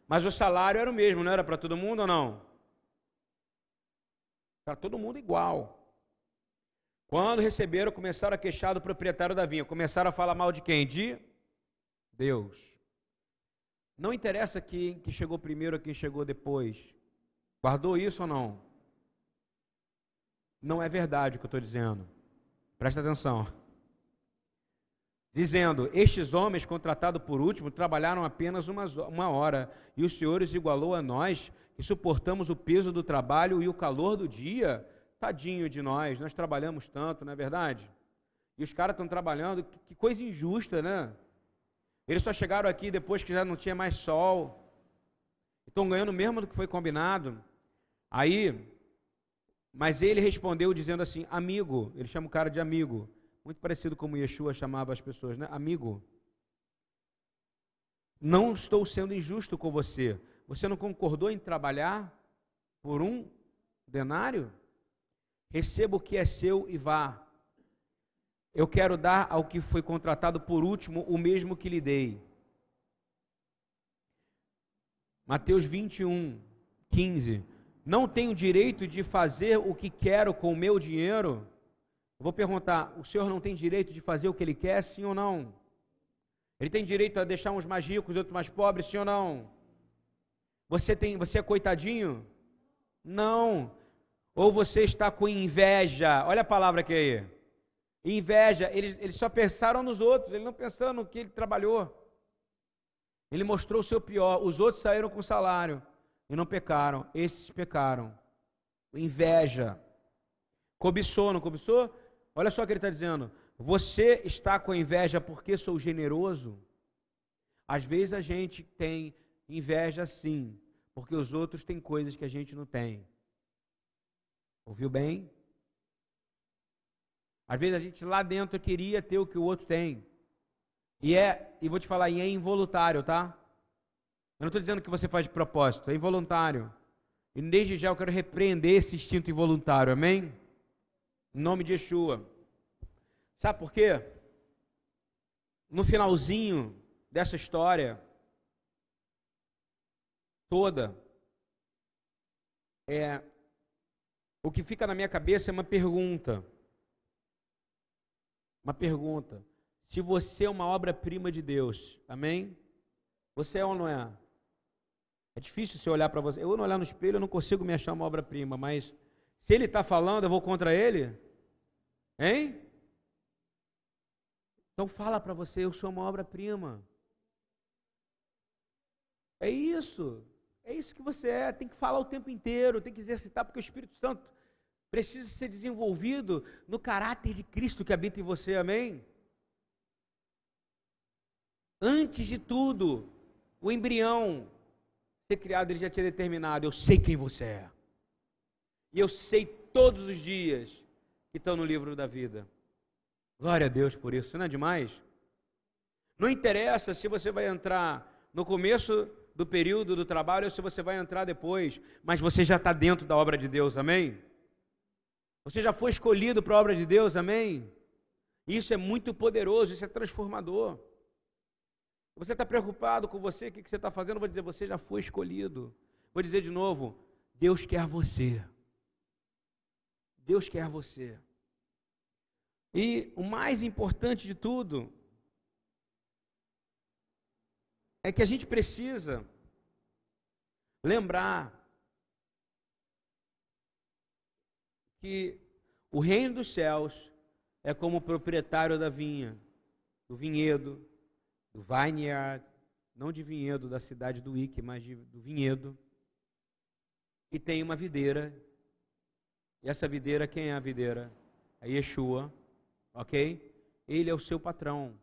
Mas o salário era o mesmo, não era para todo mundo ou não? Para todo mundo igual. Quando receberam, começaram a queixar do proprietário da vinha. Começaram a falar mal de quem? De Deus. Não interessa quem que chegou primeiro ou quem chegou depois. Guardou isso ou não? Não é verdade o que eu estou dizendo. Presta atenção. dizendo: Estes homens, contratados por último, trabalharam apenas uma, uma hora, e os igualou a nós, que suportamos o peso do trabalho e o calor do dia. Tadinho de nós, nós trabalhamos tanto, não é verdade? E os caras estão trabalhando, que, que coisa injusta, né? Eles só chegaram aqui depois que já não tinha mais sol. Estão ganhando mesmo do que foi combinado. Aí, mas ele respondeu dizendo assim: Amigo, ele chama o cara de amigo. Muito parecido como Yeshua chamava as pessoas, né? Amigo. Não estou sendo injusto com você. Você não concordou em trabalhar por um denário? Receba o que é seu e vá. Eu quero dar ao que foi contratado por último o mesmo que lhe dei. Mateus 21, 15. Não tenho direito de fazer o que quero com o meu dinheiro? Eu vou perguntar: o senhor não tem direito de fazer o que ele quer, sim ou não? Ele tem direito a deixar uns mais ricos outros mais pobres, sim ou não? Você tem, você é coitadinho? Não. Ou você está com inveja? Olha a palavra que é aí. Inveja, eles, eles só pensaram nos outros, ele não pensando no que ele trabalhou. Ele mostrou o seu pior. Os outros saíram com salário e não pecaram. Esses pecaram. Inveja. Cobiçou, não cobiçou? Olha só o que ele está dizendo. Você está com inveja porque sou generoso? Às vezes a gente tem inveja sim, porque os outros têm coisas que a gente não tem. Ouviu bem? Às vezes a gente lá dentro queria ter o que o outro tem. E é, e vou te falar, e é involuntário, tá? Eu não estou dizendo que você faz de propósito, é involuntário. E desde já eu quero repreender esse instinto involuntário, amém? Em nome de Yeshua. Sabe por quê? No finalzinho dessa história toda, é, o que fica na minha cabeça é uma pergunta. Uma pergunta. Se você é uma obra-prima de Deus, amém? Você é ou não é? É difícil você olhar para você. Eu não olhar no espelho, eu não consigo me achar uma obra-prima, mas se ele está falando, eu vou contra ele? Hein? Então fala para você, eu sou uma obra-prima. É isso. É isso que você é. Tem que falar o tempo inteiro, tem que exercitar, porque o Espírito Santo precisa ser desenvolvido no caráter de Cristo que habita em você. Amém? Antes de tudo, o embrião ser criado, ele já tinha determinado: eu sei quem você é. E eu sei todos os dias que estão no livro da vida. Glória a Deus por isso, não é demais? Não interessa se você vai entrar no começo do período do trabalho ou se você vai entrar depois, mas você já está dentro da obra de Deus, amém? Você já foi escolhido para a obra de Deus, amém? Isso é muito poderoso, isso é transformador. Você está preocupado com você, o que você está fazendo? Eu vou dizer, você já foi escolhido. Vou dizer de novo, Deus quer você. Deus quer você. E o mais importante de tudo é que a gente precisa lembrar que o reino dos céus é como o proprietário da vinha, do vinhedo, do vineyard, não de vinhedo da cidade do Ike, mas de, do vinhedo, e tem uma videira. E essa videira, quem é a videira? É Yeshua, ok? Ele é o seu patrão.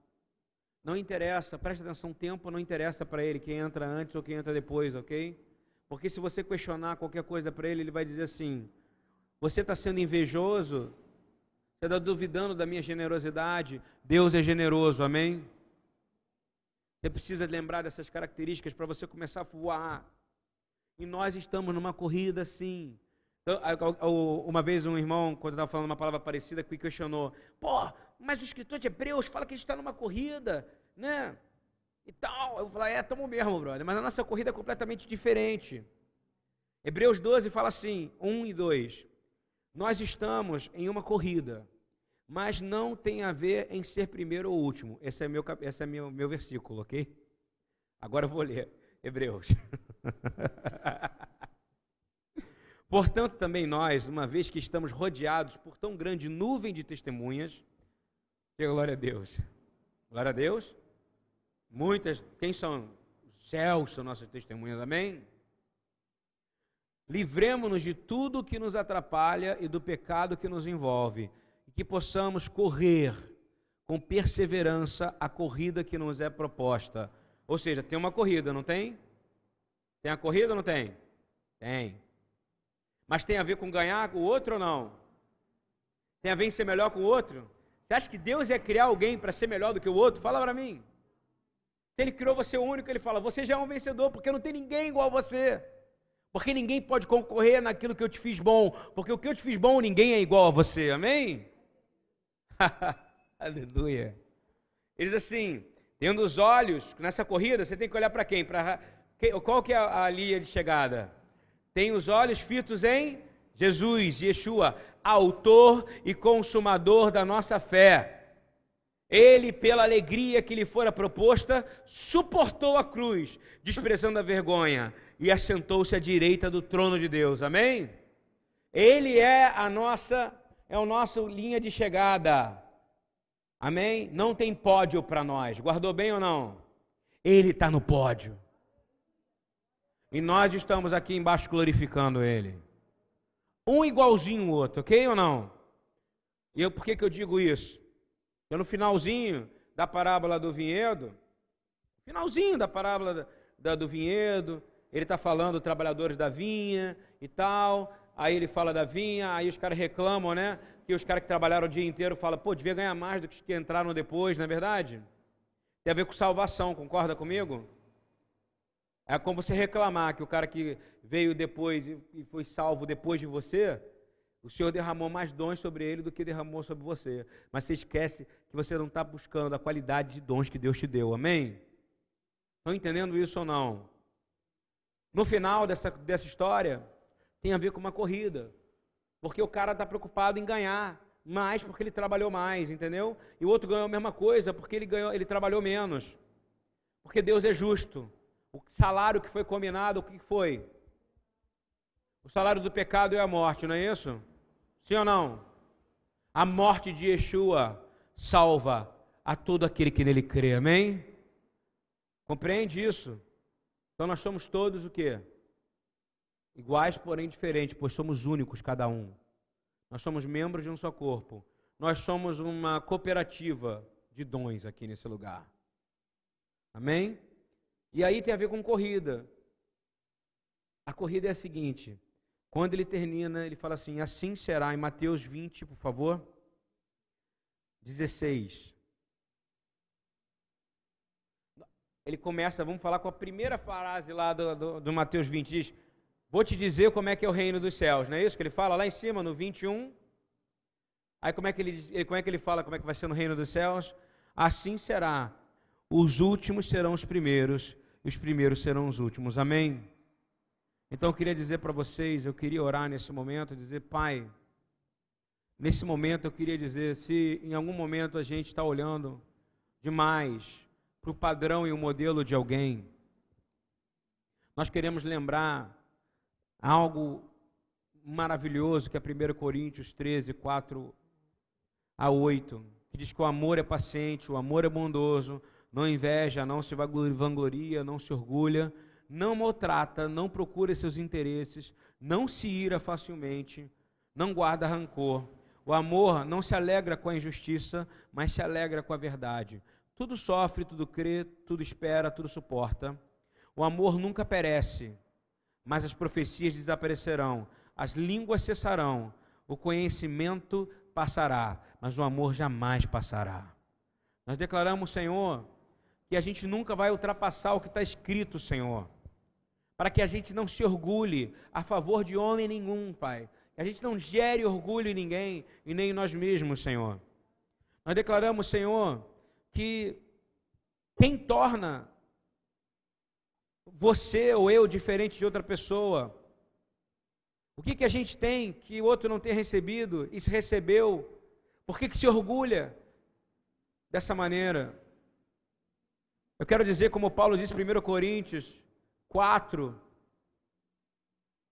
Não interessa, presta atenção, tempo não interessa para ele quem entra antes ou quem entra depois, ok? Porque se você questionar qualquer coisa para ele, ele vai dizer assim: você está sendo invejoso? Você está duvidando da minha generosidade? Deus é generoso, amém? Você precisa lembrar dessas características para você começar a voar. E nós estamos numa corrida assim. Uma vez um irmão, quando estava falando uma palavra parecida, que questionou: pô, mas o escritor de Hebreus fala que a gente está numa corrida, né? E tal. Eu falei: é, estamos mesmo, brother, mas a nossa corrida é completamente diferente. Hebreus 12 fala assim: 1 e 2. Nós estamos em uma corrida mas não tem a ver em ser primeiro ou último. Esse é meu, esse é meu, meu versículo, ok? Agora eu vou ler Hebreus. [LAUGHS] Portanto, também nós, uma vez que estamos rodeados por tão grande nuvem de testemunhas, glória a Deus. Glória a Deus. Muitas, quem são? Os céus são nossas testemunhas, amém? Livremos-nos de tudo que nos atrapalha e do pecado que nos envolve, e que possamos correr com perseverança a corrida que nos é proposta. Ou seja, tem uma corrida, não tem? Tem a corrida ou não tem? Tem. Mas tem a ver com ganhar o outro ou não? Tem a ver em ser melhor com o outro? Você acha que Deus ia criar alguém para ser melhor do que o outro? Fala para mim. Se Ele criou você único, Ele fala: Você já é um vencedor, porque não tem ninguém igual a você. Porque ninguém pode concorrer naquilo que eu te fiz bom. Porque o que eu te fiz bom, ninguém é igual a você. Amém? [LAUGHS] Aleluia. Ele diz assim: tendo os olhos nessa corrida, você tem que olhar para quem? Para qual que é a, a linha de chegada? Tem os olhos fitos em Jesus, Yeshua, autor e consumador da nossa fé. Ele, pela alegria que lhe fora proposta, suportou a cruz, desprezando a vergonha, e assentou-se à direita do trono de Deus. Amém? Ele é a nossa, é o nosso linha de chegada. Amém? Não tem pódio para nós. Guardou bem ou não? Ele está no pódio. E nós estamos aqui embaixo glorificando Ele. Um igualzinho o outro, ok ou não? E eu, por que, que eu digo isso? Porque no finalzinho da parábola do vinhedo, finalzinho da parábola da, da, do vinhedo, ele está falando trabalhadores da vinha e tal. Aí ele fala da vinha, aí os caras reclamam, né? Que os caras que trabalharam o dia inteiro falam, pô, devia ganhar mais do que os que entraram depois, não é verdade? Tem a ver com salvação, concorda comigo? É como você reclamar que o cara que veio depois e foi salvo depois de você, o Senhor derramou mais dons sobre ele do que derramou sobre você. Mas você esquece que você não está buscando a qualidade de dons que Deus te deu. Amém? Estão entendendo isso ou não? No final dessa, dessa história, tem a ver com uma corrida. Porque o cara está preocupado em ganhar mais porque ele trabalhou mais, entendeu? E o outro ganhou a mesma coisa porque ele, ganhou, ele trabalhou menos. Porque Deus é justo. O salário que foi combinado, o que foi? O salário do pecado é a morte, não é isso? Sim ou não? A morte de Yeshua salva a todo aquele que nele crê, amém? Compreende isso? Então nós somos todos o quê? Iguais, porém diferentes, pois somos únicos cada um. Nós somos membros de um só corpo. Nós somos uma cooperativa de dons aqui nesse lugar. Amém? E aí tem a ver com corrida. A corrida é a seguinte: quando ele termina, ele fala assim: Assim será, em Mateus 20, por favor. 16. Ele começa, vamos falar com a primeira frase lá do, do, do Mateus 20, diz: Vou te dizer como é que é o reino dos céus, não é isso que ele fala lá em cima, no 21? Aí como é que ele, como é que ele fala como é que vai ser no reino dos céus? Assim será. Os últimos serão os primeiros, e os primeiros serão os últimos. Amém? Então eu queria dizer para vocês, eu queria orar nesse momento, dizer, Pai, nesse momento eu queria dizer, se em algum momento a gente está olhando demais para o padrão e o modelo de alguém, nós queremos lembrar algo maravilhoso que é 1 Coríntios 13, 4 a 8, que diz que o amor é paciente, o amor é bondoso, não inveja, não se vangloria, não se orgulha, não maltrata, não procura seus interesses, não se ira facilmente, não guarda rancor. O amor não se alegra com a injustiça, mas se alegra com a verdade. Tudo sofre, tudo crê, tudo espera, tudo suporta. O amor nunca perece, mas as profecias desaparecerão, as línguas cessarão, o conhecimento passará, mas o amor jamais passará. Nós declaramos, Senhor, que a gente nunca vai ultrapassar o que está escrito, Senhor para que a gente não se orgulhe a favor de homem nenhum, Pai. Que a gente não gere orgulho em ninguém e nem em nós mesmos, Senhor. Nós declaramos, Senhor, que quem torna você ou eu diferente de outra pessoa? O que, que a gente tem que o outro não tem recebido e se recebeu? Por que, que se orgulha dessa maneira? Eu quero dizer, como Paulo disse em 1 Coríntios 4,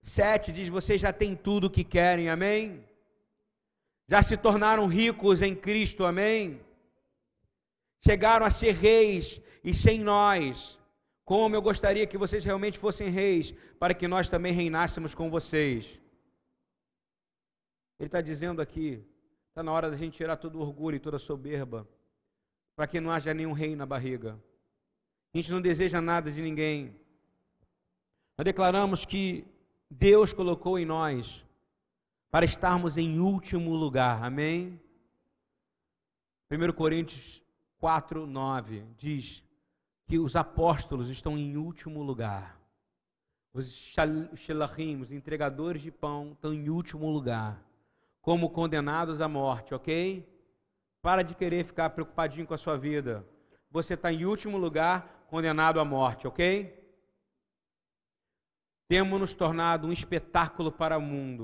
7 diz: Vocês já têm tudo o que querem, amém? Já se tornaram ricos em Cristo, amém? Chegaram a ser reis e sem nós. Como eu gostaria que vocês realmente fossem reis, para que nós também reinássemos com vocês. Ele está dizendo aqui: está na hora da gente tirar todo o orgulho e toda a soberba, para que não haja nenhum rei na barriga. A gente não deseja nada de ninguém. Nós declaramos que Deus colocou em nós para estarmos em último lugar. Amém? 1 Coríntios 4, 9 diz que os apóstolos estão em último lugar. Os shelachim, os entregadores de pão, estão em último lugar, como condenados à morte, ok? Para de querer ficar preocupadinho com a sua vida. Você está em último lugar, condenado à morte, ok? Temos nos tornado um espetáculo para o mundo.